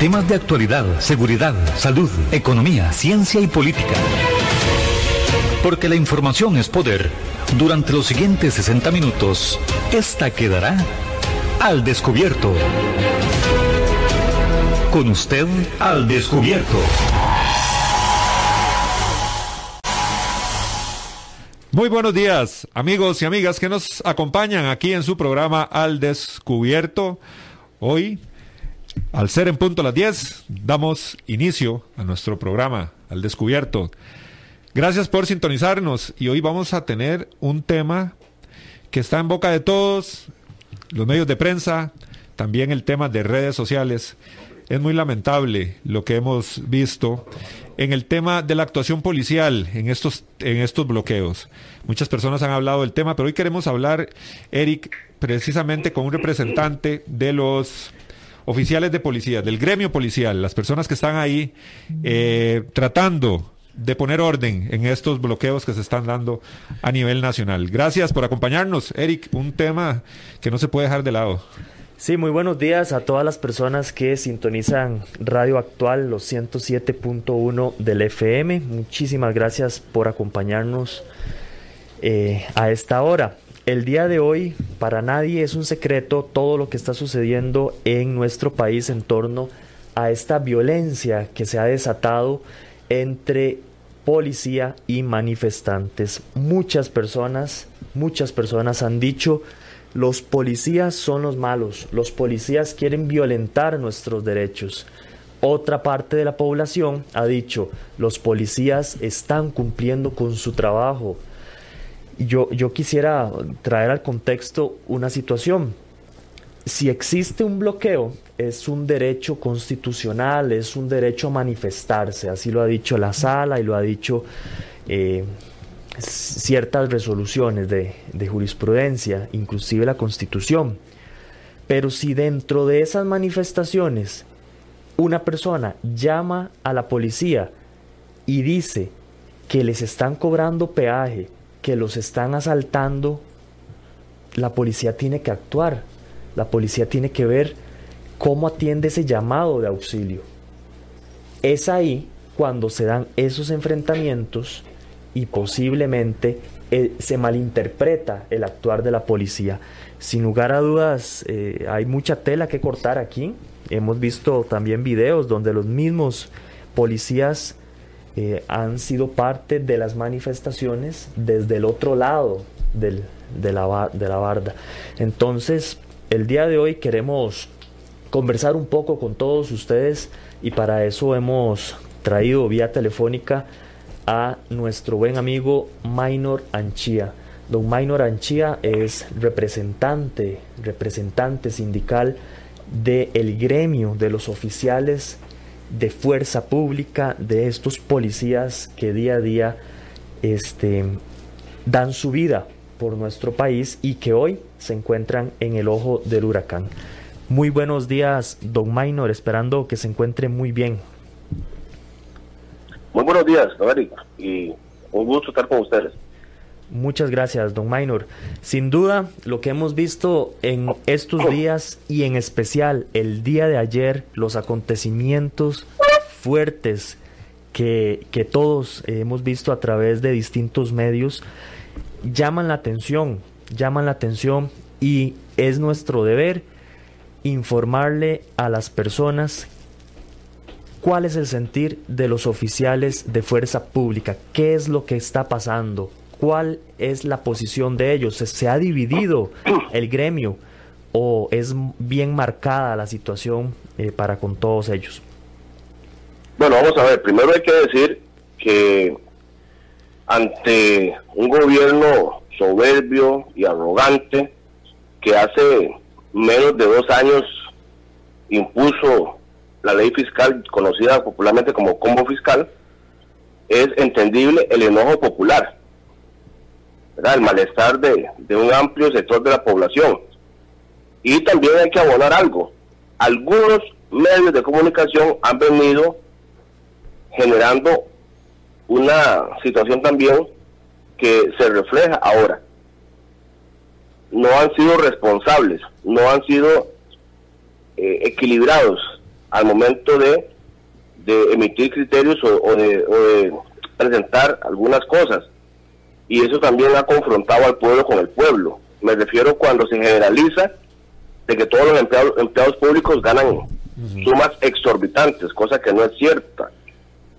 Temas de actualidad, seguridad, salud, economía, ciencia y política. Porque la información es poder. Durante los siguientes 60 minutos, esta quedará al descubierto. Con usted al descubierto. Muy buenos días, amigos y amigas que nos acompañan aquí en su programa Al Descubierto. Hoy, al ser en punto las 10, damos inicio a nuestro programa Al Descubierto. Gracias por sintonizarnos y hoy vamos a tener un tema que está en boca de todos, los medios de prensa, también el tema de redes sociales. Es muy lamentable lo que hemos visto en el tema de la actuación policial en estos, en estos bloqueos. Muchas personas han hablado del tema, pero hoy queremos hablar, Eric, precisamente con un representante de los oficiales de policía, del gremio policial, las personas que están ahí eh, tratando de poner orden en estos bloqueos que se están dando a nivel nacional. Gracias por acompañarnos, Eric, un tema que no se puede dejar de lado. Sí, muy buenos días a todas las personas que sintonizan Radio Actual, los 107.1 del FM. Muchísimas gracias por acompañarnos eh, a esta hora. El día de hoy, para nadie es un secreto todo lo que está sucediendo en nuestro país en torno a esta violencia que se ha desatado entre policía y manifestantes. Muchas personas, muchas personas han dicho los policías son los malos, los policías quieren violentar nuestros derechos. Otra parte de la población ha dicho, los policías están cumpliendo con su trabajo. Yo, yo quisiera traer al contexto una situación. Si existe un bloqueo, es un derecho constitucional, es un derecho a manifestarse, así lo ha dicho la sala y lo ha dicho eh, ciertas resoluciones de, jurisprudencia, inclusive la Constitución. Pero si dentro de esas manifestaciones una persona llama a la policía y dice que les están cobrando peaje, que los están asaltando, la policía tiene que actuar. La policía tiene que ver cómo atiende ese llamado de auxilio. Es ahí cuando se dan esos enfrentamientos y posiblemente eh, se malinterpreta el actuar de la policía. Sin lugar a dudas, eh, hay mucha tela que cortar aquí. Hemos visto también videos donde los mismos policías eh, han sido parte de las manifestaciones desde el otro lado de, la, de la barda. Entonces, el día de hoy queremos conversar un poco con todos ustedes y para eso hemos traído vía telefónica a nuestro buen amigo Minor Anchía. Don Minor Anchía es representante, representante sindical del el gremio de los oficiales de fuerza pública, de estos policías que día a día este, dan su vida por nuestro país y que hoy se encuentran en el ojo del huracán. Muy buenos días, don Minor, esperando que se encuentre muy bien. Muy buenos días, don y un gusto estar con ustedes. Muchas gracias, don Minor. Sin duda, lo que hemos visto en estos días y en especial el día de ayer, los acontecimientos fuertes que, que todos hemos visto a través de distintos medios, llaman la atención, llaman la atención y es nuestro deber informarle a las personas cuál es el sentir de los oficiales de fuerza pública, qué es lo que está pasando, cuál es la posición de ellos, se, ha dividido el gremio o es bien marcada la situación eh, para con todos ellos. Bueno, vamos a ver, primero hay que decir que ante un gobierno soberbio y arrogante que hace menos de dos años impuso la ley fiscal, conocida popularmente como combo fiscal, es entendible el enojo popular, el malestar de, un amplio sector de la población. Y también hay que abonar algo. Algunos medios de comunicación han venido generando una situación también que se refleja ahora. No han sido responsables, no han sido eh, equilibrados al momento de, emitir criterios o de presentar algunas cosas. Y eso también ha confrontado al pueblo con el pueblo. Me refiero cuando se generaliza de que todos los empleados, empleados públicos ganan sumas exorbitantes, cosa que no es cierta,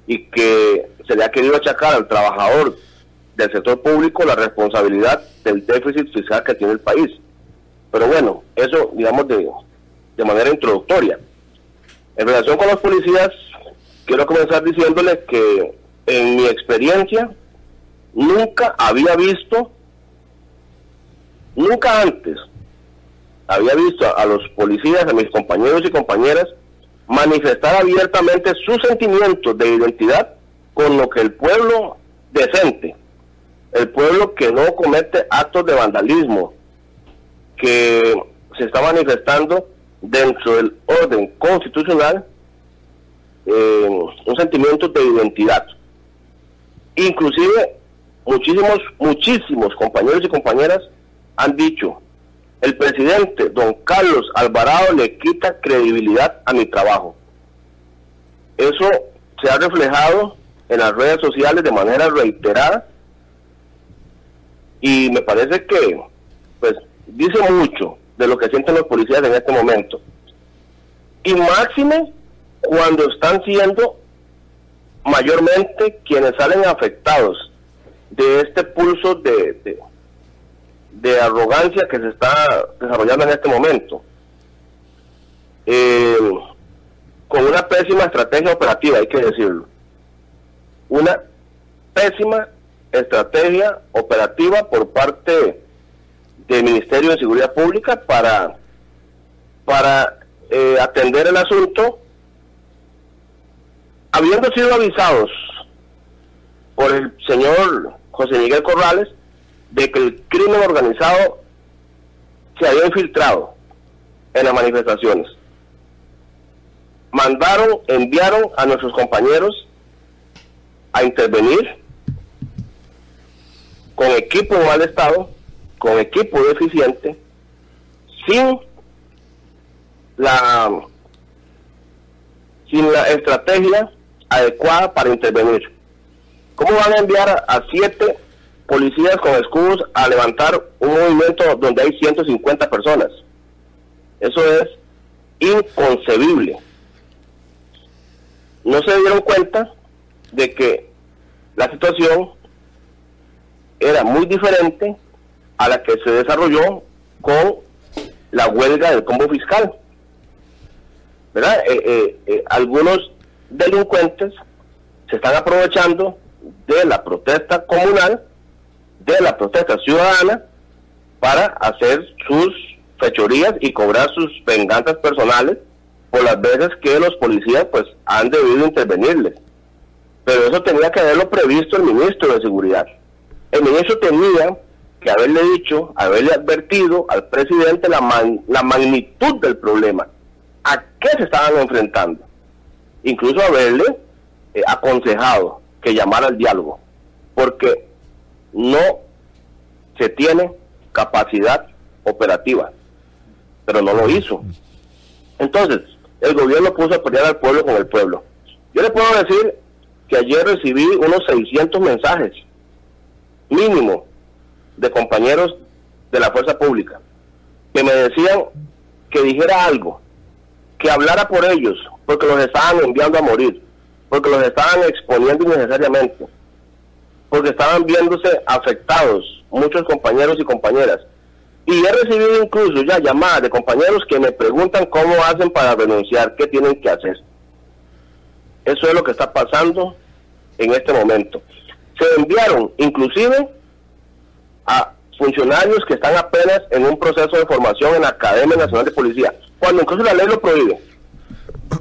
y que se le ha querido achacar al trabajador del sector público la responsabilidad del déficit fiscal que tiene el país. Pero bueno, eso digamos de, de manera introductoria. En relación con los policías, quiero comenzar diciéndole que en mi experiencia nunca había visto, nunca antes había visto a los policías, a mis compañeros y compañeras, manifestar abiertamente sus sentimientos de identidad con lo que el pueblo decente, el pueblo que no comete actos de vandalismo, que se está manifestando dentro del orden constitucional, eh, un sentimiento de identidad. Inclusive muchísimos, muchísimos compañeros y compañeras han dicho, el presidente, don Carlos Alvarado, le quita credibilidad a mi trabajo. Eso se ha reflejado en las redes sociales de manera reiterada y me parece que pues dice mucho de lo que sienten los policías en este momento. Y máxime cuando están siendo mayormente quienes salen afectados de este pulso de, de, arrogancia que se está desarrollando en este momento. Eh, con una pésima estrategia operativa, hay que decirlo. Una pésima estrategia operativa por parte del Ministerio de Seguridad Pública para, para eh, atender el asunto, habiendo sido avisados por el señor José Miguel Corrales de que el crimen organizado se había infiltrado en las manifestaciones. Mandaron, enviaron a nuestros compañeros a intervenir con equipo mal estado, con equipo deficiente, sin la sin la estrategia adecuada para intervenir. ¿Cómo van a enviar a, siete policías con escudos a levantar un movimiento donde hay 150 personas? Eso es inconcebible. No se dieron cuenta de que la situación era muy diferente a la que se desarrolló con la huelga del combo fiscal. ¿Verdad? Eh, eh, eh, algunos delincuentes se están aprovechando de la protesta comunal, de la protesta ciudadana, para hacer sus fechorías y cobrar sus venganzas personales por las veces que los policías pues han debido intervenirles. Pero eso tenía que haberlo previsto el ministro de Seguridad. El ministro tenía que haberle dicho, haberle advertido al presidente la, la magnitud del problema, a qué se estaban enfrentando. Incluso haberle eh, aconsejado que llamara al diálogo, porque no se tiene capacidad operativa, pero no lo hizo. Entonces, el gobierno puso a pelear al pueblo con el pueblo. Yo le puedo decir que ayer recibí unos 600 mensajes, mínimo, de compañeros de la fuerza pública, que me decían que dijera algo, que hablara por ellos, porque los estaban enviando a morir porque los estaban exponiendo innecesariamente, porque estaban viéndose afectados muchos compañeros y compañeras. Y he recibido incluso ya llamadas de compañeros que me preguntan cómo hacen para denunciar, qué tienen que hacer. Eso es lo que está pasando en este momento. Se enviaron inclusive a funcionarios que están apenas en un proceso de formación en la Academia Nacional de Policía, cuando incluso la ley lo prohíbe.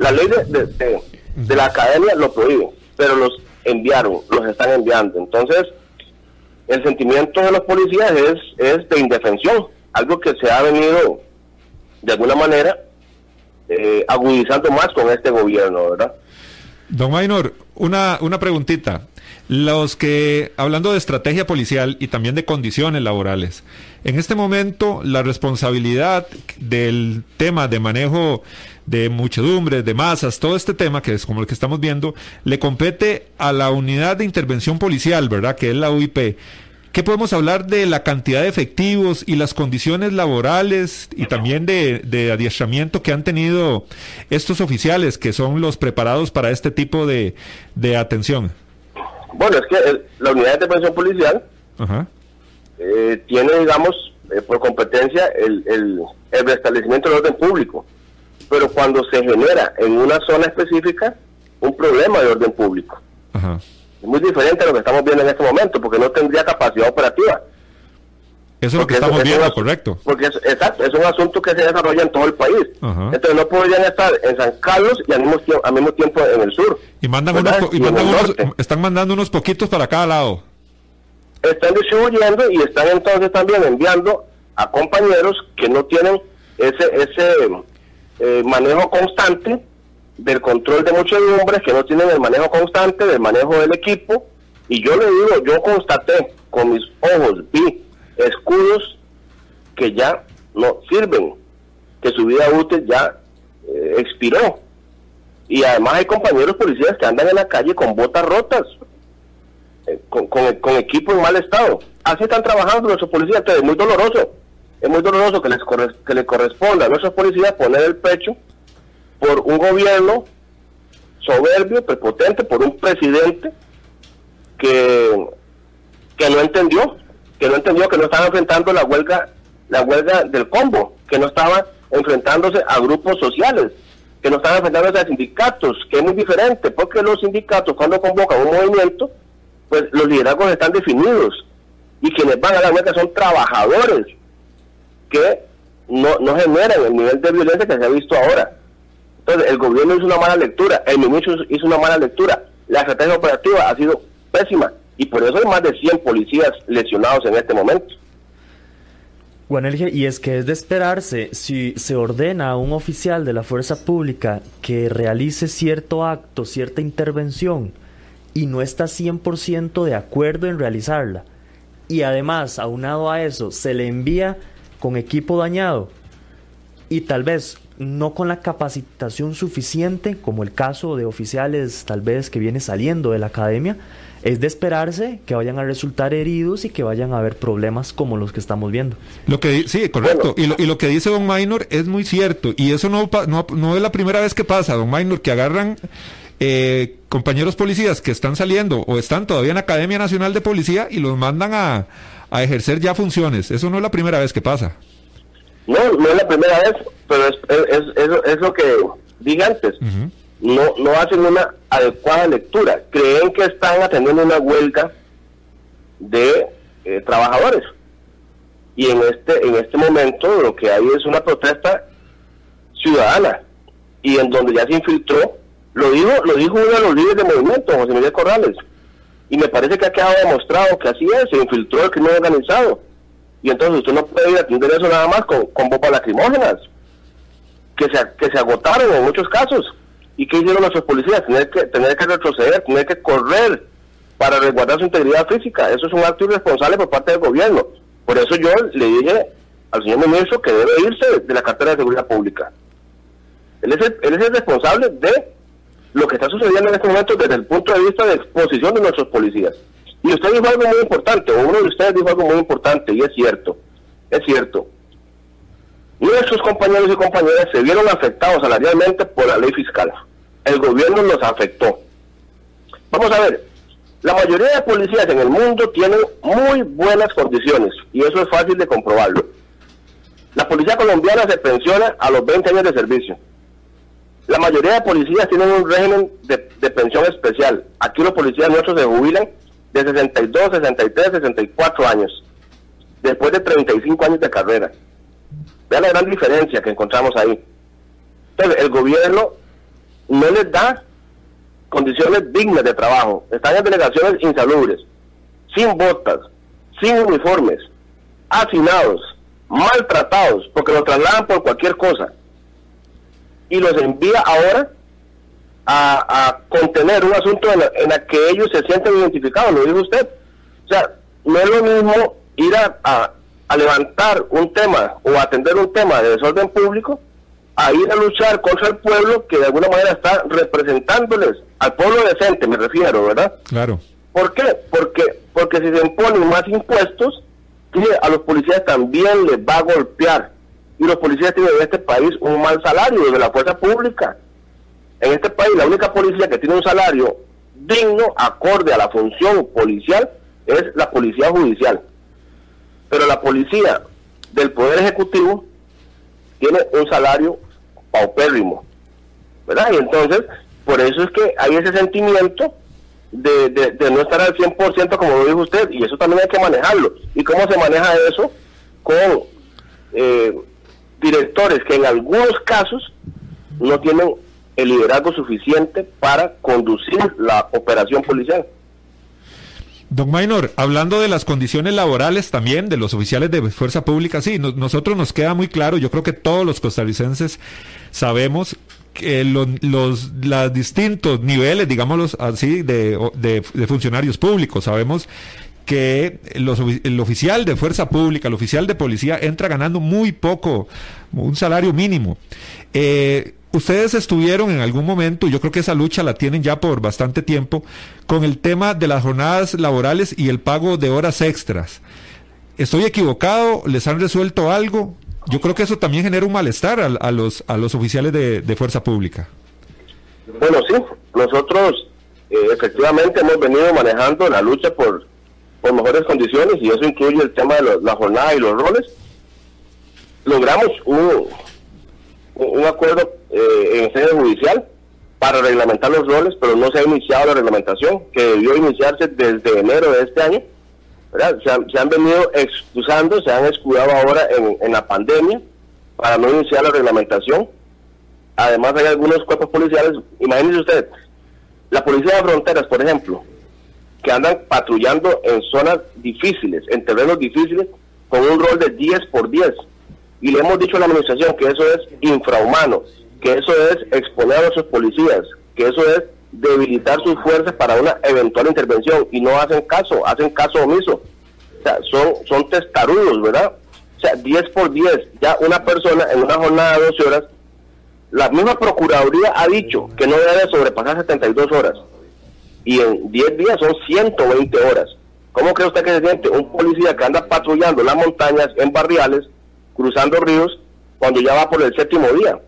La ley de, la academia lo prohíben, pero los enviaron, los están enviando. Entonces, el sentimiento de los policías es, es de indefensión, algo que se ha venido de alguna manera eh, agudizando más con este gobierno, ¿verdad? Don Maynor, una, una preguntita. Los que, hablando de estrategia policial y también de condiciones laborales, en este momento la responsabilidad del tema de manejo de muchedumbre, de masas, todo este tema que es como el que estamos viendo, le compete a la unidad de intervención policial, ¿verdad? Que es la UIP. ¿Qué podemos hablar de la cantidad de efectivos y las condiciones laborales y también de, de, adiestramiento que han tenido estos oficiales que son los preparados para este tipo de, de atención? Bueno, es que el, la unidad de intervención policial Ajá. eh, tiene, digamos, eh, por competencia el, el, el restablecimiento del orden público. Pero cuando se genera en una zona específica un problema de orden público. Ajá. Es muy diferente a lo que estamos viendo en este momento, porque no tendría capacidad operativa. Eso es lo que estamos es viendo, correcto. Porque es, exacto, es un asunto que se desarrolla en todo el país. Ajá. Entonces no podrían estar en San Carlos y al mismo, tiempo, al mismo tiempo en el sur. Y mandan unos, y mandan unos- están mandando unos poquitos para cada lado. Están distribuyendo y están entonces también enviando a compañeros que no tienen ese ese eh, manejo constante del control de muchedumbres, que no tienen el manejo constante del manejo del equipo. Y yo le digo, yo constaté con mis ojos, vi escudos que ya no sirven, que su vida útil ya eh, expiró. Y además hay compañeros policías que andan en la calle con botas rotas, eh, con, con, con equipo en mal estado. Así están trabajando nuestros policías, entonces es muy doloroso. Es muy doloroso que les, corres- que les corresponda a nuestros policías poner el pecho por un gobierno soberbio, prepotente, por un presidente que, que no entendió, que no entendió que no estaba enfrentando la huelga, la huelga del combo, que no estaba enfrentándose a grupos sociales, que no estaba enfrentándose a sindicatos, que es muy diferente, porque los sindicatos cuando convocan un movimiento, pues los liderazgos están definidos y quienes van a la huelga son trabajadores que no, no generan el nivel de violencia que se ha visto ahora. Entonces, el gobierno hizo una mala lectura, el ministro hizo una mala lectura, la estrategia operativa ha sido pésima y por eso hay más de 100 policías lesionados en este momento. Juanelge, y es que es de esperarse, si se ordena a un oficial de la fuerza pública que realice cierto acto, cierta intervención, y no está 100% de acuerdo en realizarla, y además, aunado a eso, se le envía con equipo dañado, y tal vez no con la capacitación suficiente, como el caso de oficiales tal vez que viene saliendo de la academia, es de esperarse que vayan a resultar heridos y que vayan a haber problemas como los que estamos viendo. Lo que sí, correcto. Y, lo, y lo que dice Don Minor es muy cierto. Y eso no, pa- no, no es la primera vez que pasa, Don Minor, que agarran eh, compañeros policías que están saliendo o están todavía en la Academia Nacional de Policía y los mandan a, a ejercer ya funciones. Eso no es la primera vez que pasa. No, no es la primera vez, pero es, es, es, es lo que dije antes. No, no hacen una adecuada lectura. Creen que están atendiendo una huelga de eh, trabajadores. Y en este, en este momento lo que hay es una protesta ciudadana y en donde ya se infiltró, lo dijo, lo dijo uno de los líderes de movimiento, José Miguel Corrales, y me parece que ha quedado demostrado que así es, se infiltró el crimen organizado. Y entonces usted no puede ir a atender eso nada más con, con bombas lacrimógenas, que se, que se agotaron en muchos casos. ¿Y qué hicieron nuestros policías? Tener que, tener que retroceder, tener que correr para resguardar su integridad física. Eso es un acto irresponsable por parte del gobierno. Por eso yo le dije al señor ministro que debe irse de la cartera de seguridad pública. Él es, el, él es el responsable de lo que está sucediendo en este momento desde el punto de vista de exposición de nuestros policías. Y usted dijo algo muy importante, o uno de ustedes dijo algo muy importante, y es cierto, es cierto. Nuestros compañeros y compañeras se vieron afectados salarialmente por la ley fiscal. El gobierno los afectó. Vamos a ver, la mayoría de policías en el mundo tienen muy buenas condiciones, y eso es fácil de comprobarlo. La policía colombiana se pensiona a los 20 años de servicio. La mayoría de policías tienen un régimen de, pensión especial. Aquí los policías nuestros se jubilan de 62, 63, 64 años, después de 35 años de carrera. Vean la gran diferencia que encontramos ahí. Entonces, el gobierno no les da condiciones dignas de trabajo. Están en delegaciones insalubres, sin botas, sin uniformes, hacinados, maltratados, porque los trasladan por cualquier cosa. Y los envía ahora a, a contener un asunto en la, en la que ellos se sienten identificados, lo dijo usted. O sea, no es lo mismo ir a, a, a levantar un tema o atender un tema de desorden público a ir a luchar contra el pueblo que de alguna manera está representándoles, al pueblo decente me refiero, ¿verdad? Claro. ¿Por qué? Porque, porque si se imponen más impuestos, a los policías también les va a golpear. Y los policías tienen en este país un mal salario de la fuerza pública. En este país la única policía que tiene un salario digno, acorde a la función policial, es la policía judicial. Pero la policía del Poder Ejecutivo tiene un salario paupérrimo. ¿Verdad? Y entonces, por eso es que hay ese sentimiento de, de, no estar al 100% como lo dijo usted, y eso también hay que manejarlo. ¿Y cómo se maneja eso? Con eh, directores que en algunos casos no tienen el liderazgo suficiente para conducir la operación policial. Don Maynor, hablando de las condiciones laborales también de los oficiales de fuerza pública, sí, nosotros nos queda muy claro, yo creo que todos los costarricenses sabemos que los, los distintos niveles, digámoslo así, de, de, funcionarios públicos, sabemos que los, el oficial de fuerza pública, el oficial de policía entra ganando muy poco, un salario mínimo. Eh, Ustedes estuvieron en algún momento, yo creo que esa lucha la tienen ya por bastante tiempo, con el tema de las jornadas laborales y el pago de horas extras. ¿Estoy equivocado? ¿Les han resuelto algo? Yo creo que eso también genera un malestar a, los, a los oficiales de, fuerza pública. Bueno, sí, nosotros eh, efectivamente hemos venido manejando la lucha por, por mejores condiciones y eso incluye el tema de la jornada y los roles. Logramos un, un acuerdo eh, en sede judicial para reglamentar los roles, pero no se ha iniciado la reglamentación, que debió iniciarse desde enero de este año. Se han, venido excusando, se han escudado ahora en, la pandemia para no iniciar la reglamentación. Además hay algunos cuerpos policiales, imagínese usted, la policía de fronteras, por ejemplo, que andan patrullando en zonas difíciles, en terrenos difíciles, con un rol de 10 por 10 y le hemos dicho a la administración que eso es infrahumano, que eso es exponer a nuestros policías, que eso es debilitar sus fuerzas para una eventual intervención y no hacen caso, hacen caso omiso. O sea, son, son testarudos, ¿verdad? O sea, 10 por 10, ya una persona en una jornada de 12 horas, la misma Procuraduría ha dicho que no debe sobrepasar 72 horas y en 10 días son 120 horas. ¿Cómo cree usted que se siente un policía que anda patrullando las montañas en barriales cruzando ríos cuando ya va por el séptimo día.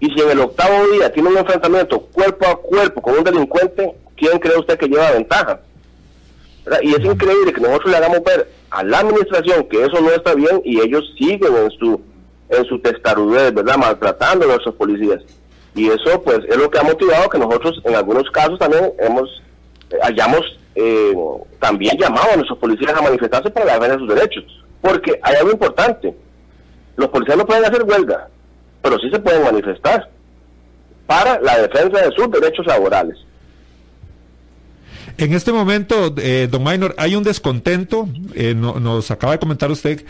Y si en el octavo día tiene un enfrentamiento cuerpo a cuerpo con un delincuente, ¿quién cree usted que lleva ventaja? Y es increíble que nosotros le hagamos ver a la administración que eso no está bien y ellos siguen en su en su testarudez, ¿verdad? Maltratando a nuestros policías. Y eso, pues, es lo que ha motivado que nosotros, en algunos casos, también hemos eh, hayamos eh, también llamado a nuestros policías a manifestarse para defender sus derechos. Porque hay algo importante los policías no pueden hacer huelga, pero sí se pueden manifestar para la defensa de sus derechos laborales. En este momento, eh, don Minor, hay un descontento, eh, nos acaba de comentar usted,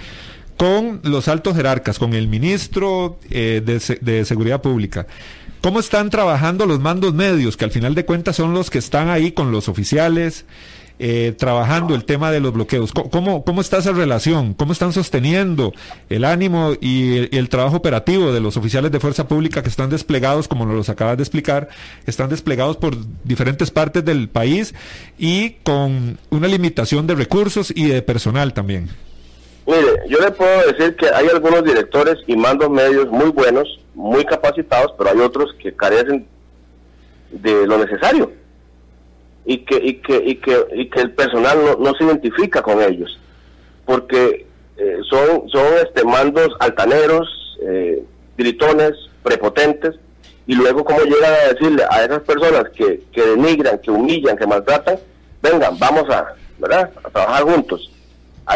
con los altos jerarcas, con el ministro eh, de, de, Seguridad Pública. ¿Cómo están trabajando los mandos medios, que al final de cuentas son los que están ahí con los oficiales? eh, trabajando el tema de los bloqueos? ¿Cómo, ¿Cómo está esa relación? ¿Cómo están sosteniendo el ánimo y el, trabajo operativo de los oficiales de fuerza pública que están desplegados, como nos los acabas de explicar, están desplegados por diferentes partes del país y con una limitación de recursos y de personal también? Mire, yo le puedo decir que hay algunos directores y mandos medios muy buenos, muy capacitados, pero hay otros que carecen de lo necesario y que, y que, y que, y que el personal no, no se identifica con ellos, porque eh, son, son este, mandos altaneros, eh, gritones, prepotentes, y luego cómo llegan a decirle a esas personas que, que denigran, que humillan, que maltratan, vengan, vamos a, ¿verdad? a trabajar juntos.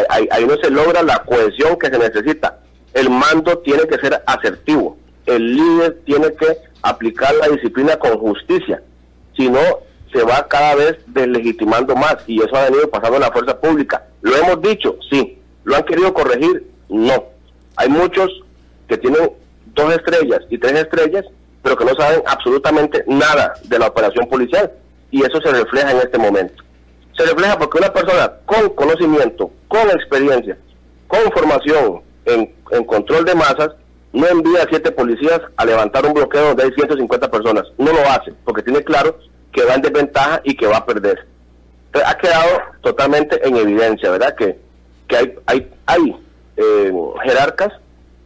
Ahí, no se logra la cohesión que se necesita. El mando tiene que ser asertivo. El líder tiene que aplicar la disciplina con justicia. Si no, se va cada vez deslegitimando más y eso ha venido pasando en la fuerza pública. ¿Lo hemos dicho? Sí. ¿Lo han querido corregir? No. Hay muchos que tienen dos estrellas y tres estrellas, pero que no saben absolutamente nada de la operación policial y eso se refleja en este momento. Se refleja porque una persona con conocimiento, con experiencia, con formación en, en control de masas, no envía a siete policías a levantar un bloqueo donde hay 150 personas. No lo hace, porque tiene claro que va en desventaja y que va a perder. ha quedado totalmente en evidencia, ¿verdad? Que, que hay, hay, hay eh, jerarcas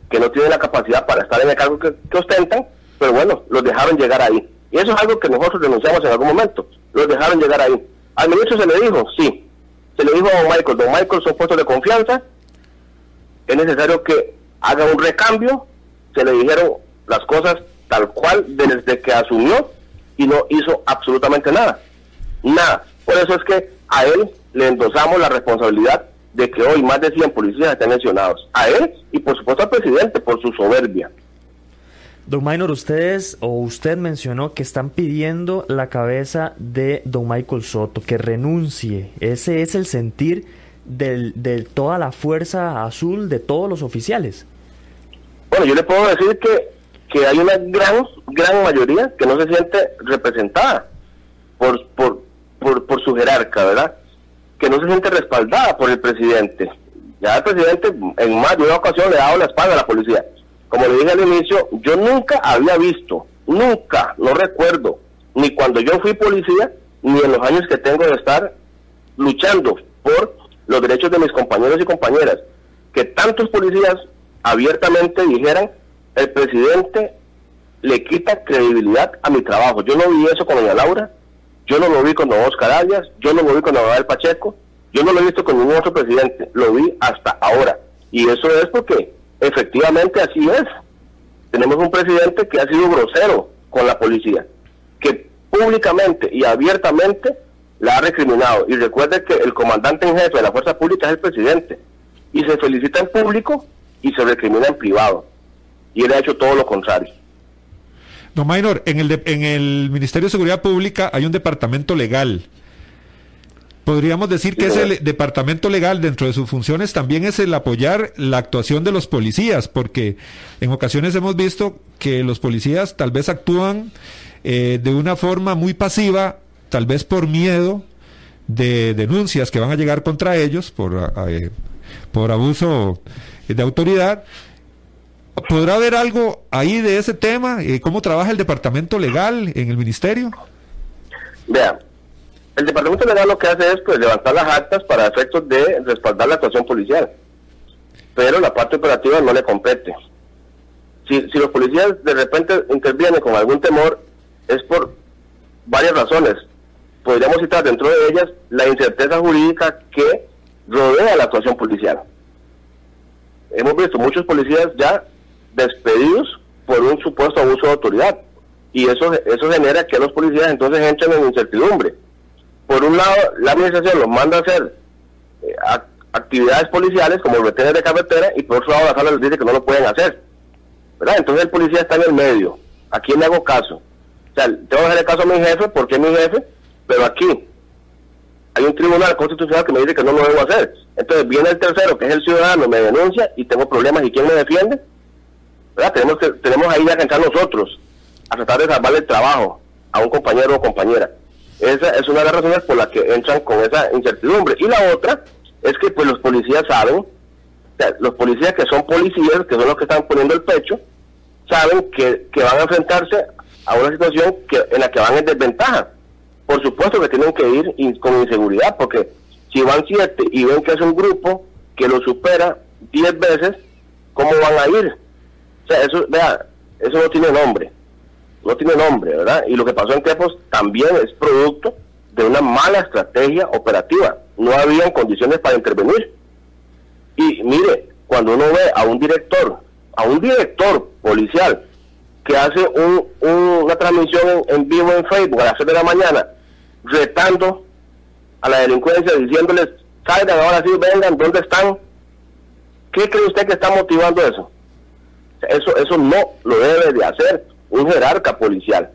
que no tienen la capacidad para estar en el cargo que, ostentan, pero bueno, los dejaron llegar ahí. Y eso es algo que nosotros denunciamos en algún momento. Los dejaron llegar ahí. Al ministro se le dijo, sí. Se le dijo a don Michael, don Michael son puestos de confianza, es necesario que haga un recambio. Se le dijeron las cosas tal cual desde que asumió y no hizo absolutamente nada. Nada. Por eso es que a él le endosamos la responsabilidad de que hoy más de 100 policías estén mencionados. A él y por supuesto al presidente por su soberbia. Don Minor, ustedes o usted mencionó que están pidiendo la cabeza de don Michael Soto, que renuncie. Ese es el sentir de toda la fuerza azul, de todos los oficiales. Bueno, yo le puedo decir que, que hay una gran, gran mayoría que no se siente representada por, por, por, por su jerarca, ¿verdad? que no se siente respaldada por el presidente. Ya el presidente en más de una ocasión le ha dado la espalda a la policía. Como le dije al inicio, yo nunca había visto, nunca, no recuerdo, ni cuando yo fui policía, ni en los años que tengo de estar luchando por los derechos de mis compañeros y compañeras, que tantos policías abiertamente dijeran, el presidente le quita credibilidad a mi trabajo. Yo no vi eso con doña Laura, yo no lo vi con don Oscar Arias, yo no lo vi con don Abel Pacheco, yo no lo he visto con ningún otro presidente, lo vi hasta ahora. Y eso es porque efectivamente así es. Tenemos un presidente que ha sido grosero con la policía, que públicamente y abiertamente la ha recriminado. Y recuerde que el comandante en jefe de la fuerza pública es el presidente. Y se felicita en público y se recrimina en privado. Y él ha hecho todo lo contrario. No, Minor, en el, en el Ministerio de Seguridad Pública hay un departamento legal. Podríamos decir que ese departamento legal dentro de sus funciones también es el apoyar la actuación de los policías, porque en ocasiones hemos visto que los policías tal vez actúan eh, de una forma muy pasiva, tal vez por miedo de denuncias que van a llegar contra ellos por, eh, por abuso de autoridad ¿Podrá haber algo ahí de ese tema? Eh, ¿Cómo trabaja el departamento legal en el ministerio? Vean, el departamento legal lo que hace es pues, levantar las actas para efectos de respaldar la actuación policial, pero la parte operativa no le compete. Si, los policías de repente intervienen con algún temor, es por varias razones. Podríamos citar dentro de ellas la incerteza jurídica que rodea la actuación policial. Hemos visto muchos policías ya despedidos por un supuesto abuso de autoridad. Y eso, eso genera que los policías entonces entren en incertidumbre. Por un lado, la administración los manda a hacer eh, actividades policiales como retener de carretera y por otro lado la sala les dice que no lo pueden hacer. ¿verdad? Entonces el policía está en el medio. ¿A quién le hago caso? O sea, tengo que hacerle caso a mi jefe porque es mi jefe, pero aquí hay un tribunal constitucional que me dice que no lo debo hacer. Entonces viene el tercero, que es el ciudadano, me denuncia y tengo problemas. ¿Y quién me defiende? Tenemos, que, tenemos ahí ya que entrar nosotros a tratar de salvarle el trabajo a un compañero o compañera. Esa es una de las razones por las que entran con esa incertidumbre. Y la otra es que pues los policías saben, los policías que son policías, que son los que están poniendo el pecho, saben que, que van a enfrentarse a una situación que, en la que van en desventaja. Por supuesto que tienen que ir con inseguridad, porque si van siete y ven que es un grupo que lo supera diez veces, ¿cómo van a ir? O sea, eso, vea, eso no tiene nombre. No tiene nombre, ¿verdad? Y lo que pasó en Tepos también es producto de una mala estrategia operativa. No habían condiciones para intervenir. Y mire, cuando uno ve a un director, a un director policial que hace un, una transmisión en, vivo en Facebook a las 6 de la mañana, retando a la delincuencia, diciéndoles, salgan ahora sí, vengan, ¿dónde están? ¿Qué cree usted que está motivando eso? Eso, eso no lo debe de hacer un jerarca policial,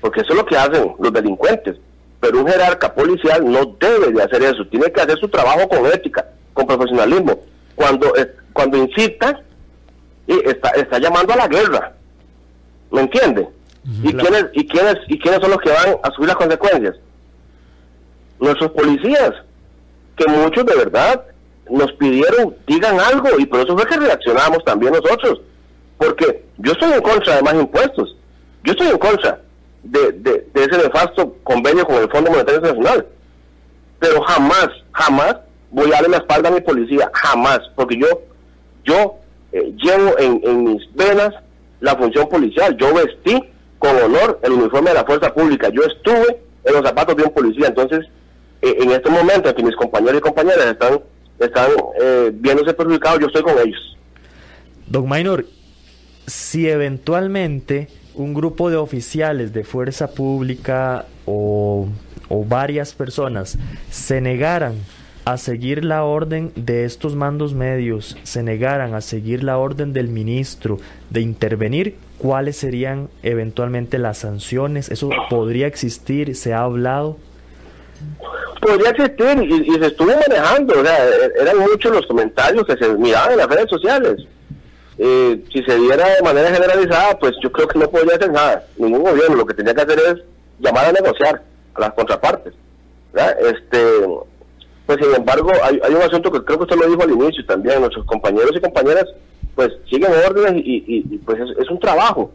porque eso es lo que hacen los delincuentes. Pero un jerarca policial no debe de hacer eso, tiene que hacer su trabajo con ética, con profesionalismo. Cuando, eh, cuando incita, y está, está llamando a la guerra, ¿me entiende? ¿Y, quiénes, y, quiénes, ¿Y quiénes son los que van a subir las consecuencias? Nuestros policías, que muchos de verdad nos pidieron, digan algo, y por eso fue que reaccionamos también nosotros Porque yo estoy en contra de más impuestos. Yo estoy en contra de, ese nefasto convenio con el Fondo Monetario Internacional. Pero jamás, jamás voy a darle la espalda a mi policía, jamás, porque yo, yo eh, llevo en, mis venas la función policial. Yo vestí con honor el uniforme de la fuerza pública. Yo estuve en los zapatos de un policía. Entonces, eh, en este momento en que mis compañeros y compañeras están, están eh, viéndose perjudicados, yo estoy con ellos. Don Minor, si eventualmente un grupo de oficiales de fuerza pública o, varias personas se negaran a seguir la orden de estos mandos medios, se negaran a seguir la orden del ministro de intervenir, ¿cuáles serían eventualmente las sanciones? ¿Eso podría existir? ¿Se ha hablado? Podría existir y, se estuvo manejando, o sea, eran muchos los comentarios que se miraban en las redes sociales. Eh, si se diera de manera generalizada, pues yo creo que no podría hacer nada. Ningún gobierno lo que tenía que hacer es llamar a negociar a las contrapartes. Este, pues sin embargo, hay, un asunto que creo que usted lo dijo al inicio también, nuestros compañeros y compañeras pues siguen órdenes y, pues es, un trabajo.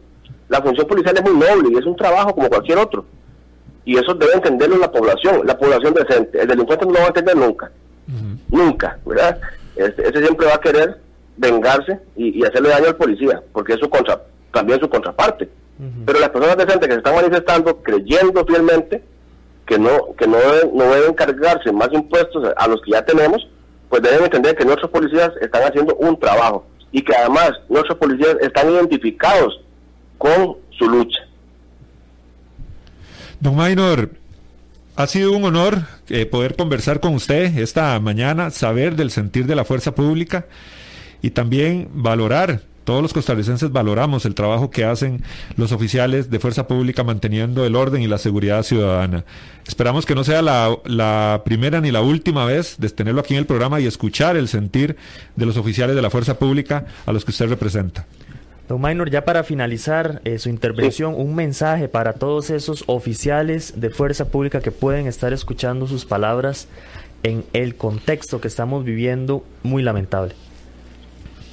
La función policial es muy noble y es un trabajo como cualquier otro. Y eso debe entenderlo la población, la población decente. El delincuente no lo va a entender nunca. Nunca, ¿verdad? Este, ese siempre va a querer vengarse y, hacerle daño al policía, porque es su contra, también su contraparte. Pero las personas decentes que se están manifestando creyendo fielmente que no que no deben, no deben cargarse más impuestos a los que ya tenemos, pues deben entender que nuestros policías están haciendo un trabajo y que además nuestros policías están identificados con su lucha. Don Maynor, ha sido un honor eh, poder conversar con usted esta mañana, saber del sentir de la fuerza pública y también valorar todos los costarricenses valoramos el trabajo que hacen los oficiales de fuerza pública manteniendo el orden y la seguridad ciudadana. Esperamos que no sea la, primera ni la última vez de tenerlo aquí en el programa y escuchar el sentir de los oficiales de la fuerza pública a los que usted representa. Don Maynor, ya para finalizar eh, su intervención, un mensaje para todos esos oficiales de fuerza pública que pueden estar escuchando sus palabras en el contexto que estamos viviendo muy lamentable.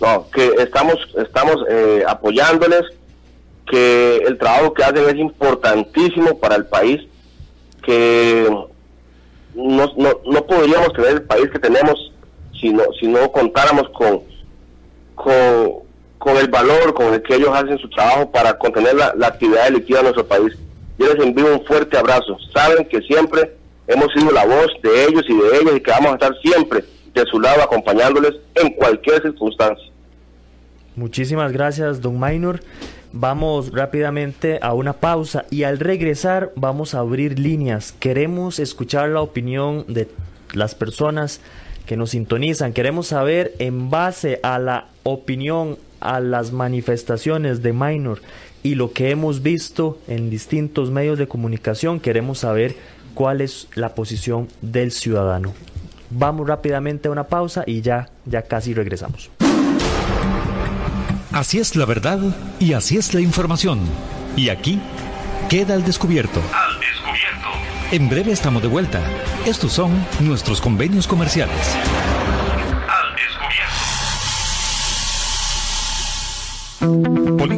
No, que estamos, estamos eh, apoyándoles, que el trabajo que hacen es importantísimo para el país, que no, no, no podríamos tener el país que tenemos si no, si no contáramos con, con, el valor con el que ellos hacen su trabajo para contener la, la actividad delictiva en nuestro país. Yo les envío un fuerte abrazo. Saben que siempre hemos sido la voz de ellos y de ellos y que vamos a estar siempre de su lado acompañándoles en cualquier circunstancia. Muchísimas gracias, don Minor. Vamos rápidamente a una pausa y al regresar vamos a abrir líneas. Queremos escuchar la opinión de las personas que nos sintonizan. Queremos saber en base a la opinión, a las manifestaciones de Minor y lo que hemos visto en distintos medios de comunicación, queremos saber cuál es la posición del ciudadano. Vamos rápidamente a una pausa y ya, ya casi regresamos. Así es la verdad y así es la información. Y aquí queda al descubierto. Al descubierto. En breve estamos de vuelta. Estos son nuestros convenios comerciales. Polígono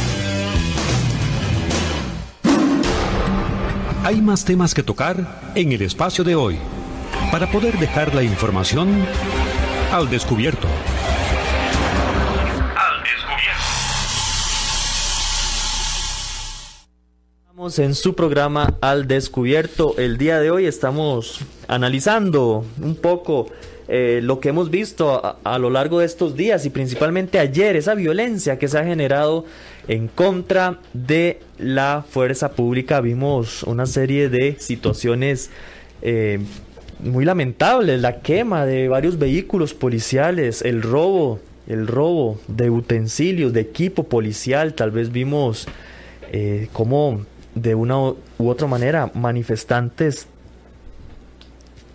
Hay más temas que tocar en el espacio de hoy para poder dejar la información al descubierto. Al descubierto. Estamos en su programa Al descubierto. El día de hoy estamos analizando un poco eh, lo que hemos visto a, a, lo largo de estos días y principalmente ayer, esa violencia que se ha generado en contra de la fuerza pública. Vimos una serie de situaciones eh, muy lamentables, la quema de varios vehículos policiales, el robo, el robo de utensilios, de equipo policial, tal vez vimos eh, cómo de una u otra manera manifestantes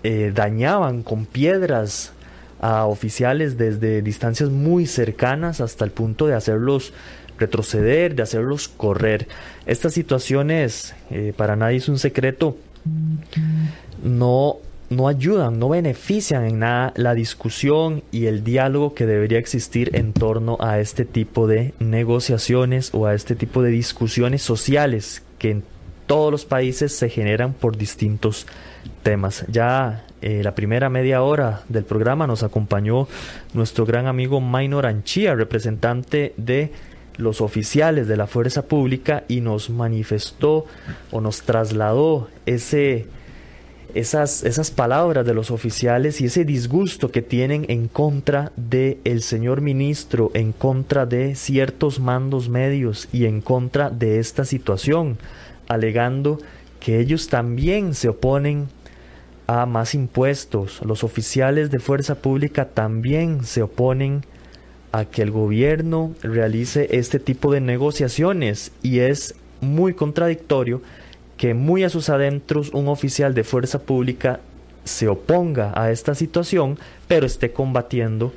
eh, dañaban con piedras a oficiales desde distancias muy cercanas hasta el punto de hacerlos retroceder, de hacerlos correr. Estas situaciones, eh, para nadie es un secreto, no, no ayudan, no benefician en nada la discusión y el diálogo que debería existir en torno a este tipo de negociaciones o a este tipo de discusiones sociales que en todos los países se generan por distintos temas. Ya eh, la primera media hora del programa nos acompañó nuestro gran amigo Maynor Anchía, representante de los oficiales de la fuerza pública y nos manifestó o nos trasladó esas, esas palabras de los oficiales y ese disgusto que tienen en contra del el señor ministro, en contra de ciertos mandos medios y en contra de esta situación, alegando que ellos también se oponen a más impuestos. Los oficiales de fuerza pública también se oponen a que el gobierno realice este tipo de negociaciones y es muy contradictorio que muy a sus adentros un oficial de fuerza pública se oponga a esta situación, pero esté combatiendo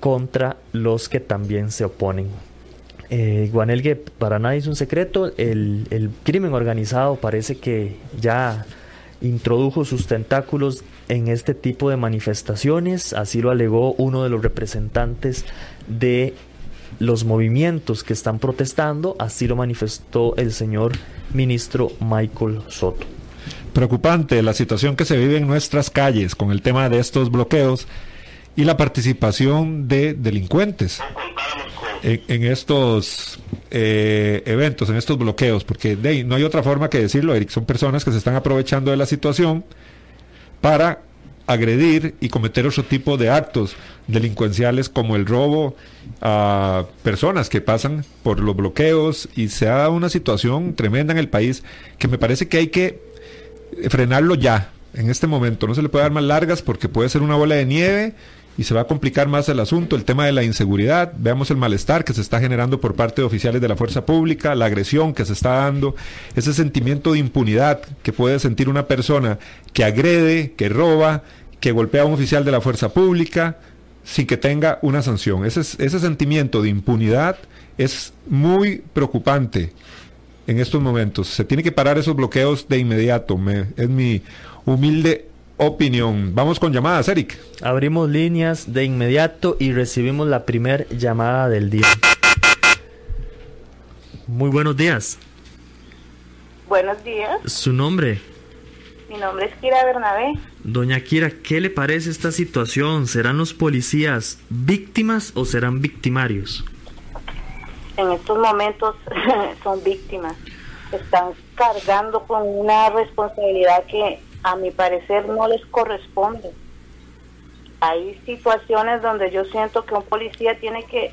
contra los que también se oponen. Eh, Guanelgue, para nadie es un secreto, el, el crimen organizado parece que ya introdujo sus tentáculos en este tipo de manifestaciones, así lo alegó uno de los representantes de los movimientos que están protestando, así lo manifestó el señor ministro Michael Soto. Preocupante la situación que se vive en nuestras calles con el tema de estos bloqueos y la participación de delincuentes. en, estos eh, eventos, en estos bloqueos, porque no hay otra forma que decirlo, Eric, son personas que se están aprovechando de la situación para agredir y cometer otro tipo de actos delincuenciales como el robo a personas que pasan por los bloqueos y se ha dado una situación tremenda en el país que me parece que hay que frenarlo ya, en este momento. No se le puede dar más largas porque puede ser una bola de nieve y se va a complicar más el asunto, el tema de la inseguridad, veamos el malestar que se está generando por parte de oficiales de la fuerza pública, la agresión que se está dando, ese sentimiento de impunidad que puede sentir una persona que agrede, que roba, que golpea a un oficial de la fuerza pública sin que tenga una sanción. Ese, ese sentimiento de impunidad es muy preocupante en estos momentos. Se tiene que parar esos bloqueos de inmediato, es mi humilde opinión. Vamos con llamadas, Eric. Abrimos líneas de inmediato y recibimos la primera llamada del día. Muy buenos días. Buenos días. ¿Su nombre? Mi nombre es Kira Bernabé. Doña Kira, ¿qué le parece esta situación? ¿Serán los policías víctimas o serán victimarios? En estos momentos son víctimas. Están cargando con una responsabilidad que a mi parecer no les corresponde. Hay situaciones donde yo siento que un policía tiene que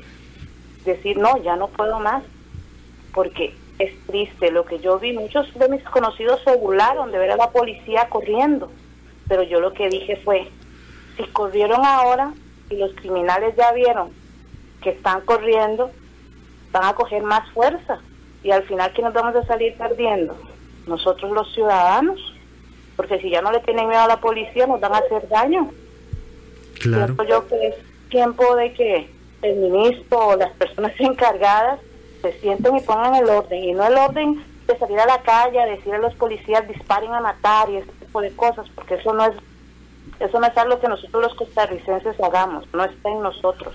decir, no, ya no puedo más, porque es triste lo que yo vi. Muchos de mis conocidos se burlaron de ver a la policía corriendo, pero yo lo que dije fue, si corrieron ahora y los criminales ya vieron que están corriendo, van a coger más fuerza y al final que nos vamos a salir perdiendo nosotros los ciudadanos porque si ya no le tienen miedo a la policía nos van a hacer daño. Claro. yo que es tiempo de que el ministro o las personas encargadas se sienten y pongan el orden, y no el orden de salir a la calle a decir a los policías disparen a matar y ese tipo de cosas, porque eso no es eso no es algo que nosotros los costarricenses hagamos, no está en nosotros.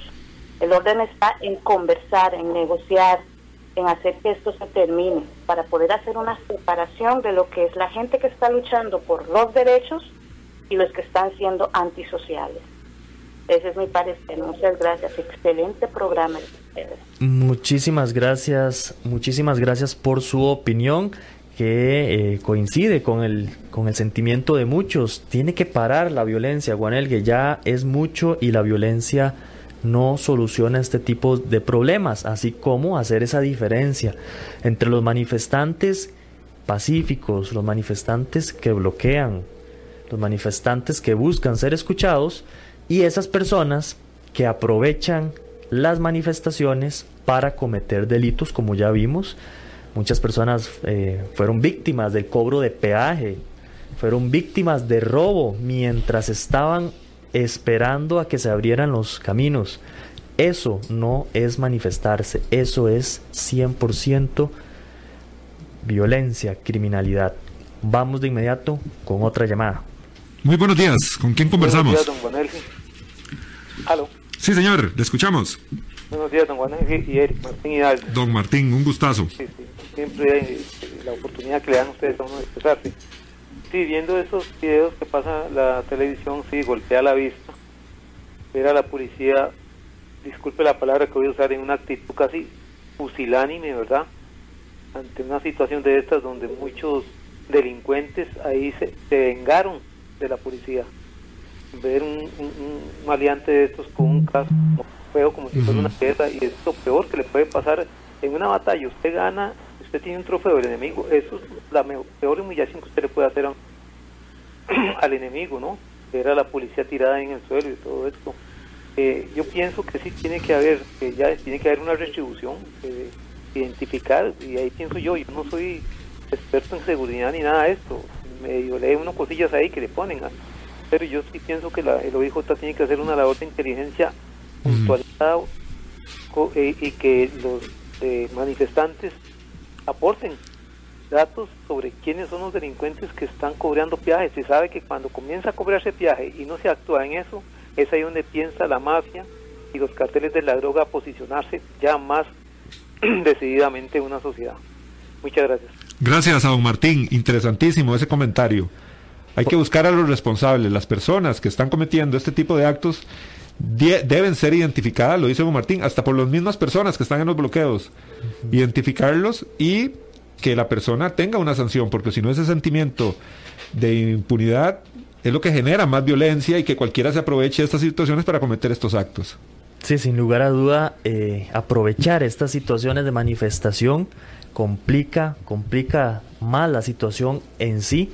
El orden está en conversar, en negociar, en hacer que esto se termine, para poder hacer una separación de lo que es la gente que está luchando por los derechos y los que están siendo antisociales. Ese es mi parecer. Muchas gracias. Excelente programa. Muchísimas gracias. Muchísimas gracias por su opinión que eh, coincide con el, con el sentimiento de muchos. Tiene que parar la violencia, Juanel, que ya es mucho y la violencia no soluciona este tipo de problemas, así como hacer esa diferencia entre los manifestantes pacíficos, los manifestantes que bloquean, los manifestantes que buscan ser escuchados y esas personas que aprovechan las manifestaciones para cometer delitos, como ya vimos. Muchas personas eh, fueron víctimas del cobro de peaje, fueron víctimas de robo mientras estaban esperando a que se abrieran los caminos. Eso no es manifestarse, eso es 100% violencia, criminalidad. Vamos de inmediato con otra llamada. Muy buenos días, ¿con quién conversamos? Buenos días, don Juan ¿Aló? Sí, señor, le escuchamos. Buenos días, don Juan y Eric, Martín Hidalgo. Don Martín, un gustazo. Sí, sí, siempre hay la oportunidad que le dan ustedes a uno de expresarse. Sí, viendo esos videos que pasa la televisión, sí, golpea la vista. Ver a la policía, disculpe la palabra que voy a usar, en una actitud casi pusilánime, ¿verdad? Ante una situación de estas donde muchos delincuentes ahí se, vengaron de la policía. Ver un, un, maleante de estos con un caso feo como si fuera una pieza y es lo peor que le puede pasar en una batalla. Usted gana usted tiene un trofeo del enemigo, eso es la peor humillación que usted le puede hacer al enemigo, ¿no? Ver a la policía tirada en el suelo y todo esto. Eh, yo pienso que sí tiene que haber, que ya tiene que haber una retribución, eh, identificar, y ahí pienso yo, yo no soy experto en seguridad ni nada de esto, me leo unas cosillas ahí que le ponen, pero yo sí pienso que la, el OIJ tiene que hacer una labor de inteligencia puntualizada eh, y que los manifestantes aporten datos sobre quiénes son los delincuentes que están cobrando peajes. Se sabe que cuando comienza a cobrarse peaje y no se actúa en eso, es ahí donde piensa la mafia y los carteles de la droga a posicionarse ya más decididamente en una sociedad. Muchas gracias. Gracias a don Martín, interesantísimo ese comentario. Hay que buscar a los responsables, las personas que están cometiendo este tipo de actos deben ser identificadas, lo dice Hugo Martín, hasta por las mismas personas que están en los bloqueos. Identificarlos y que la persona tenga una sanción, porque si no ese sentimiento de impunidad es lo que genera más violencia y que cualquiera se aproveche de estas situaciones para cometer estos actos. Sí, sin lugar a duda, eh, aprovechar estas situaciones de manifestación complica, complica más la situación en sí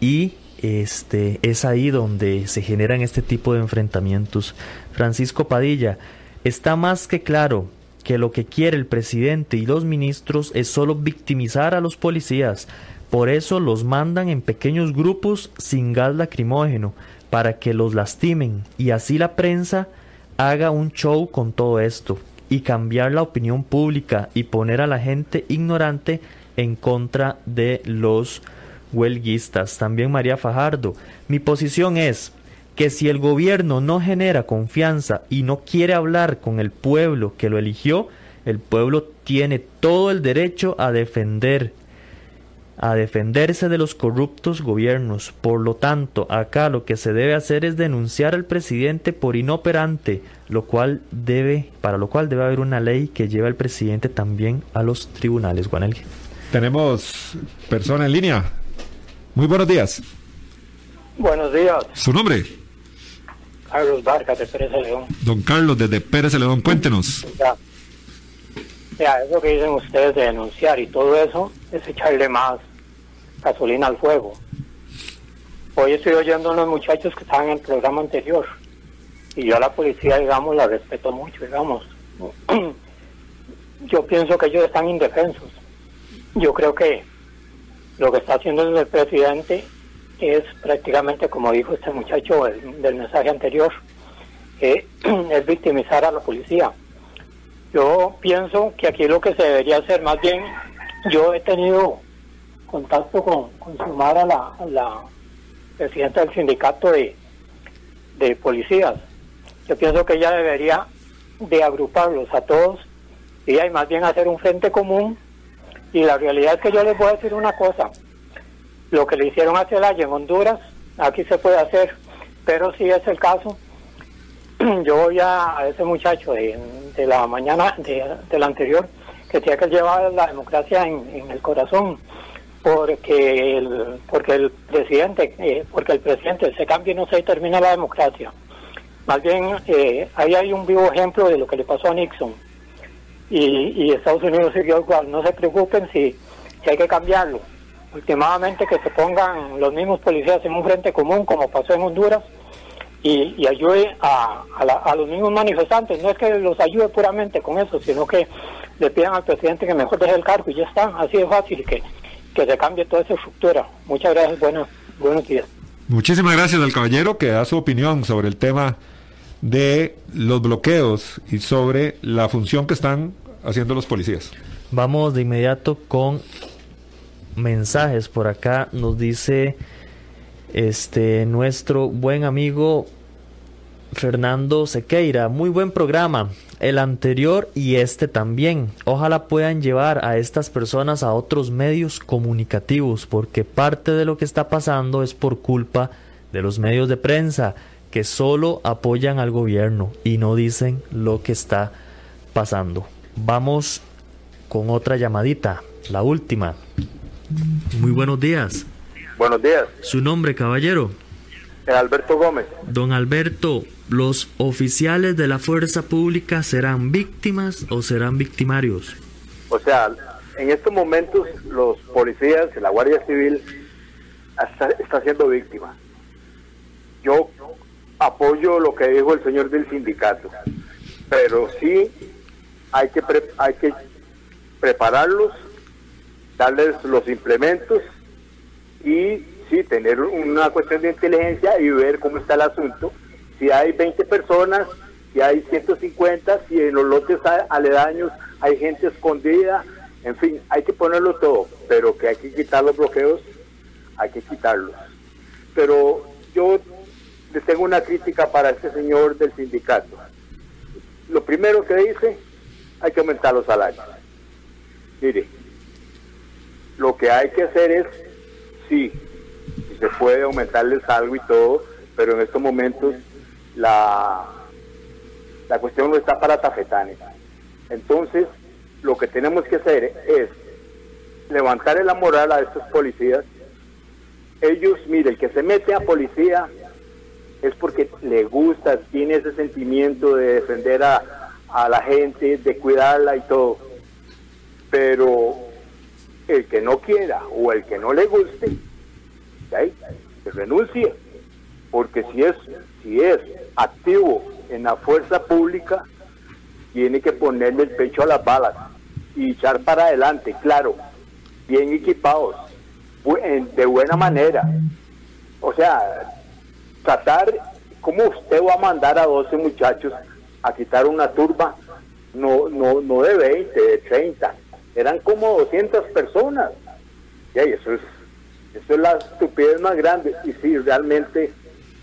y este es ahí donde se generan este tipo de enfrentamientos. Francisco Padilla, está más que claro que lo que quiere el presidente y los ministros es solo victimizar a los policías. Por eso los mandan en pequeños grupos sin gas lacrimógeno, para que los lastimen y así la prensa haga un show con todo esto y cambiar la opinión pública y poner a la gente ignorante en contra de los huelguistas. También María Fajardo, mi posición es que si el gobierno no genera confianza y no quiere hablar con el pueblo que lo eligió, el pueblo tiene todo el derecho a defender a defenderse de los corruptos gobiernos. Por lo tanto, acá lo que se debe hacer es denunciar al presidente por inoperante, lo cual debe, para lo cual debe haber una ley que lleve al presidente también a los tribunales. Juanel. Tenemos persona en línea. Muy buenos días. Buenos días. ¿Su nombre? Carlos Vargas de Pérez León. Don Carlos, desde Pérez León, cuéntenos. Ya. eso que dicen ustedes de denunciar y todo eso es echarle más gasolina al fuego. Hoy estoy oyendo a unos muchachos que estaban en el programa anterior y yo a la policía, digamos, la respeto mucho, digamos. yo pienso que ellos están indefensos. Yo creo que lo que está haciendo el presidente es prácticamente, como dijo este muchacho del mensaje anterior, es victimizar a la policía. Yo pienso que aquí lo que se debería hacer, más bien, yo he tenido contacto con, con Sumara, la, la presidenta del sindicato de, de policías. Yo pienso que ella debería de agruparlos a todos y hay más bien hacer un frente común. Y la realidad es que yo les voy a decir una cosa, lo que le hicieron a Celaya en Honduras, aquí se puede hacer, pero si es el caso, yo voy a, ese muchacho de, la mañana, de, la anterior, que tiene que llevar la democracia en, el corazón, porque el, porque el presidente, eh, porque el presidente se cambia y no se termina la democracia. Más bien, eh, ahí hay un vivo ejemplo de lo que le pasó a Nixon. Y, Estados Unidos siguió igual. No se preocupen si, si hay que cambiarlo últimamente que se pongan los mismos policías en un frente común como pasó en Honduras y, ayude a, los mismos manifestantes. No es que los ayude puramente con eso, sino que le pidan al presidente que mejor deje el cargo y ya está, así de fácil que, que se cambie toda esa estructura. Muchas gracias, buenos, buenos días. Muchísimas gracias al caballero que da su opinión sobre el tema de los bloqueos y sobre la función que están haciendo los policías. Vamos de inmediato con mensajes por acá. Nos dice este nuestro buen amigo Fernando Sequeira. Muy buen programa. El anterior y este también. Ojalá puedan llevar a estas personas a otros medios comunicativos, porque parte de lo que está pasando es por culpa de los medios de prensa que solo apoyan al gobierno y no dicen lo que está pasando. Vamos con otra llamadita, la última. Muy buenos días. Buenos días. ¿Su nombre, caballero? Alberto Gómez. Don Alberto, ¿los oficiales de la fuerza pública serán víctimas o serán victimarios? O sea, en estos momentos los policías, la Guardia Civil, está, siendo víctima. Yo apoyo lo que dijo el señor del sindicato, pero sí hay que, hay que prepararlos darles los implementos y sí, tener una cuestión de inteligencia y ver cómo está el asunto. Si hay 20 personas, si hay 150, si en los lotes aledaños hay gente escondida, en fin, hay que ponerlo todo, pero que hay que quitar los bloqueos, hay que quitarlos. Pero yo le tengo una crítica para este señor del sindicato. Lo primero que dice, hay que aumentar los salarios. Mire, lo que hay que hacer es, sí, se puede aumentarles algo y todo, pero en estos momentos la, la cuestión no está para tafetanes. Entonces, lo que tenemos que hacer es levantar la moral a estos policías. Ellos, mire, el que se mete a policía es porque le gusta, tiene ese sentimiento de defender a, la gente, de cuidarla y todo. Pero el que no quiera o el que no le guste, que renuncie. Porque si es, si es activo en la fuerza pública, tiene que ponerle el pecho a las balas y echar para adelante, claro, bien equipados, de buena manera. O sea, tratar, ¿cómo usted va a mandar a 12 muchachos a quitar una turba? No, no, no de 20, de 30, eran como 200 personas. Y eso es, eso es la estupidez más grande. Y sí, realmente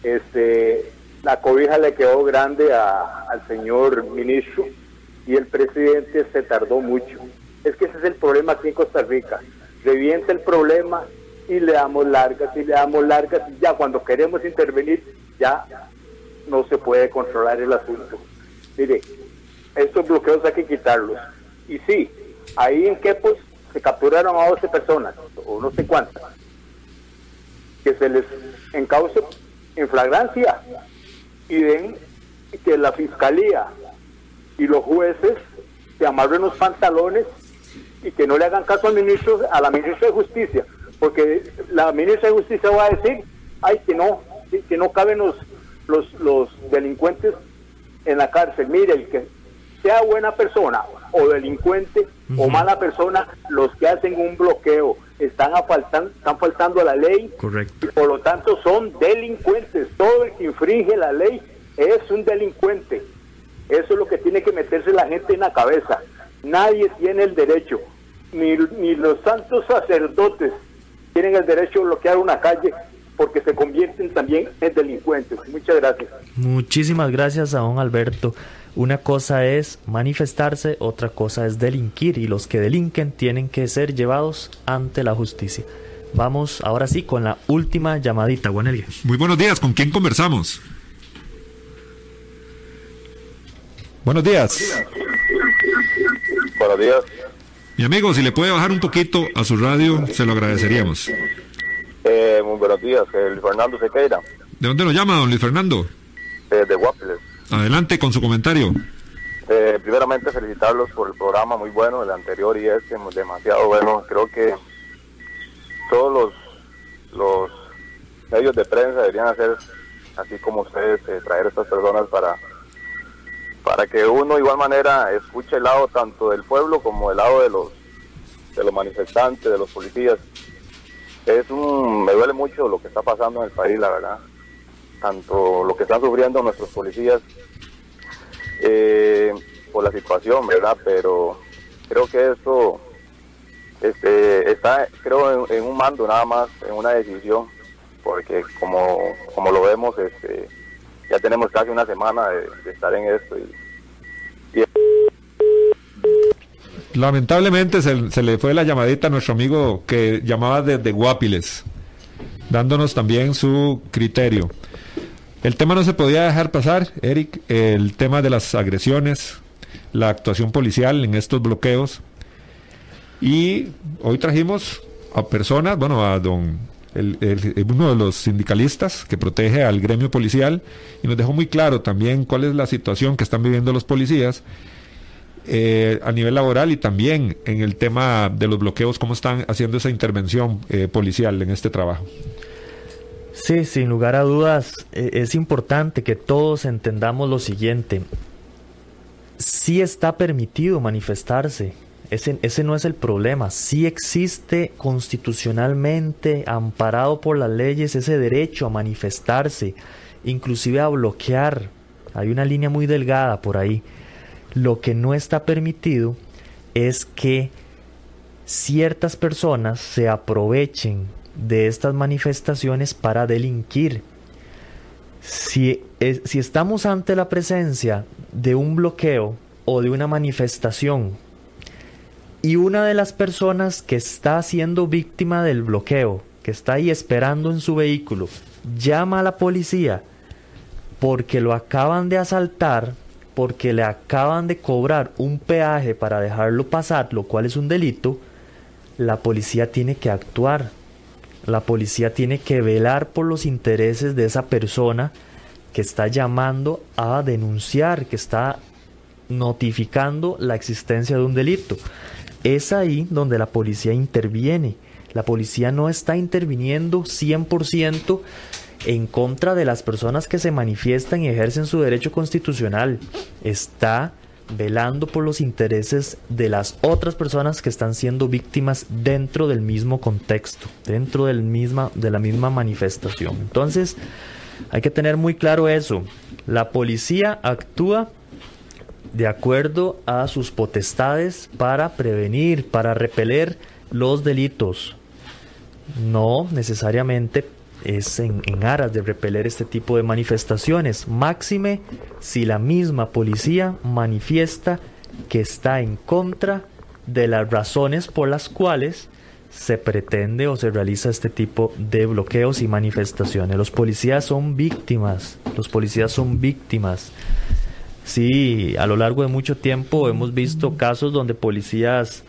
este, la cobija le quedó grande al señor ministro y el presidente se tardó mucho. Es que ese es el problema aquí en Costa Rica. Revienta el problema y le damos largas y le damos largas y ya cuando queremos intervenir ya no se puede controlar el asunto. Mire, estos bloqueos hay que quitarlos. Y sí, ahí en Quepos se capturaron a 12 personas, o no sé cuántas, que se les encauce en flagrancia y ven que la fiscalía y los jueces se amarren los pantalones y que no le hagan caso al ministro, a la ministra de Justicia, porque la ministra de Justicia va a decir, ay, que no, que no caben los, los, los delincuentes en la cárcel. Mire, el que sea buena persona o delincuente o mala persona, los que hacen un bloqueo están, faltan, están faltando a la ley Correcto. y por lo tanto son delincuentes. Todo el que infringe la ley es un delincuente. Eso es lo que tiene que meterse la gente en la cabeza. Nadie tiene el derecho, ni, ni los santos sacerdotes tienen el derecho de bloquear una calle porque se convierten también en delincuentes. Muchas gracias. Muchísimas gracias a don Alberto. Una cosa es manifestarse, otra cosa es delinquir y los que delinquen tienen que ser llevados ante la justicia. Vamos ahora sí con la última llamadita, Juanelia. Muy buenos días, ¿con quién conversamos? Buenos días. Buenos días. Mi amigo, si le puede bajar un poquito a su radio, se lo agradeceríamos. Eh, muy buenos días, el Fernando Sequeira. ¿De dónde lo llama, don Luis Fernando? Eh, de Guapiles. Adelante con su comentario. Eh, primeramente felicitarlos por el programa muy bueno, el anterior y este demasiado bueno. Creo que todos los, los medios de prensa deberían hacer así como ustedes, eh, traer a estas personas para para que uno de igual manera escuche el lado tanto del pueblo como el lado de los de los manifestantes, de los policías. Es un, me duele mucho lo que está pasando en el país, la verdad. Tanto lo que están sufriendo nuestros policías eh, por la situación, ¿verdad? Pero creo que esto este, está, creo, en, un mando nada más, en una decisión, porque como, como lo vemos, este, ya tenemos casi una semana de, estar en esto. Y, Lamentablemente se, le fue la llamadita a nuestro amigo que llamaba desde Guapiles, dándonos también su criterio. El tema no se podía dejar pasar, Eric, el tema de las agresiones, la actuación policial en estos bloqueos. Y hoy trajimos a personas, bueno, a don uno de los sindicalistas que protege al gremio policial y nos dejó muy claro también cuál es la situación que están viviendo los policías eh, a nivel laboral y también en el tema de los bloqueos, cómo están haciendo esa intervención eh, policial en este trabajo. Sí, sin lugar a dudas, eh, es importante que todos entendamos lo siguiente. Sí está permitido manifestarse, ese, no es el problema. Sí existe constitucionalmente, amparado por las leyes, ese derecho a manifestarse, inclusive a bloquear. Hay una línea muy delgada por ahí. Lo que no está permitido es que ciertas personas se aprovechen de estas manifestaciones para delinquir. Si, si estamos ante la presencia de un bloqueo o de una manifestación y una de las personas que está siendo víctima del bloqueo, que está ahí esperando en su vehículo, llama a la policía porque lo acaban de asaltar porque le acaban de cobrar un peaje para dejarlo pasar, lo cual es un delito, la policía tiene que actuar. La policía tiene que velar por los intereses de esa persona que está llamando a denunciar, que está notificando la existencia de un delito. Es ahí donde la policía interviene. La policía no está interviniendo 100% en contra de las personas que se manifiestan y ejercen su derecho constitucional. Está velando por los intereses de las otras personas que están siendo víctimas dentro del mismo contexto, dentro del misma, de la misma manifestación. Entonces, hay que tener muy claro eso. La policía actúa de acuerdo a sus potestades para prevenir, para repeler los delitos. No necesariamente es en, aras de repeler este tipo de manifestaciones. Máxime si la misma policía manifiesta que está en contra de las razones por las cuales se pretende o se realiza este tipo de bloqueos y manifestaciones. Los policías son víctimas, los policías son víctimas. Sí, a lo largo de mucho tiempo hemos visto casos donde policías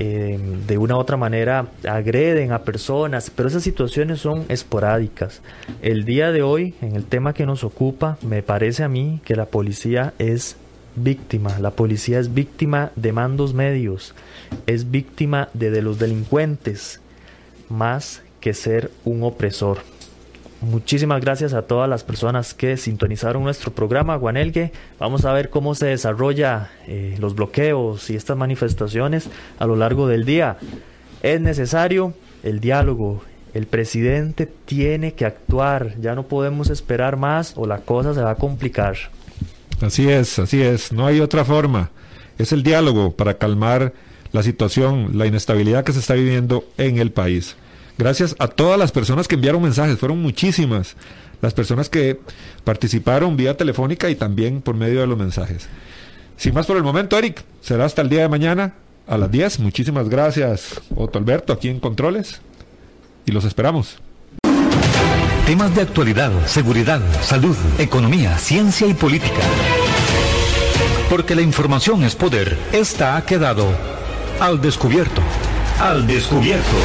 Em, de una u otra manera agreden a personas, pero esas situaciones son esporádicas. El día de hoy, en el tema que nos ocupa, me parece a mí que la policía es víctima, la policía es víctima de mandos medios, es víctima de, de los delincuentes, más que ser un opresor. Muchísimas gracias a todas las personas que sintonizaron nuestro programa Guanelgue. Vamos a ver cómo se desarrolla eh, los bloqueos y estas manifestaciones a lo largo del día. Es necesario el diálogo. El presidente tiene que actuar. Ya no podemos esperar más o la cosa se va a complicar. Así es, así es. No hay otra forma. Es el diálogo para calmar la situación, la inestabilidad que se está viviendo en el país. Gracias a todas las personas que enviaron mensajes, fueron muchísimas las personas que participaron vía telefónica y también por medio de los mensajes. Sin más por el momento, Eric, será hasta el día de mañana a las 10. Muchísimas gracias, Otto Alberto, aquí en Controles, y los esperamos. Temas de actualidad, seguridad, salud, economía, ciencia y política. Porque la información es poder, esta ha quedado al descubierto. Al descubierto.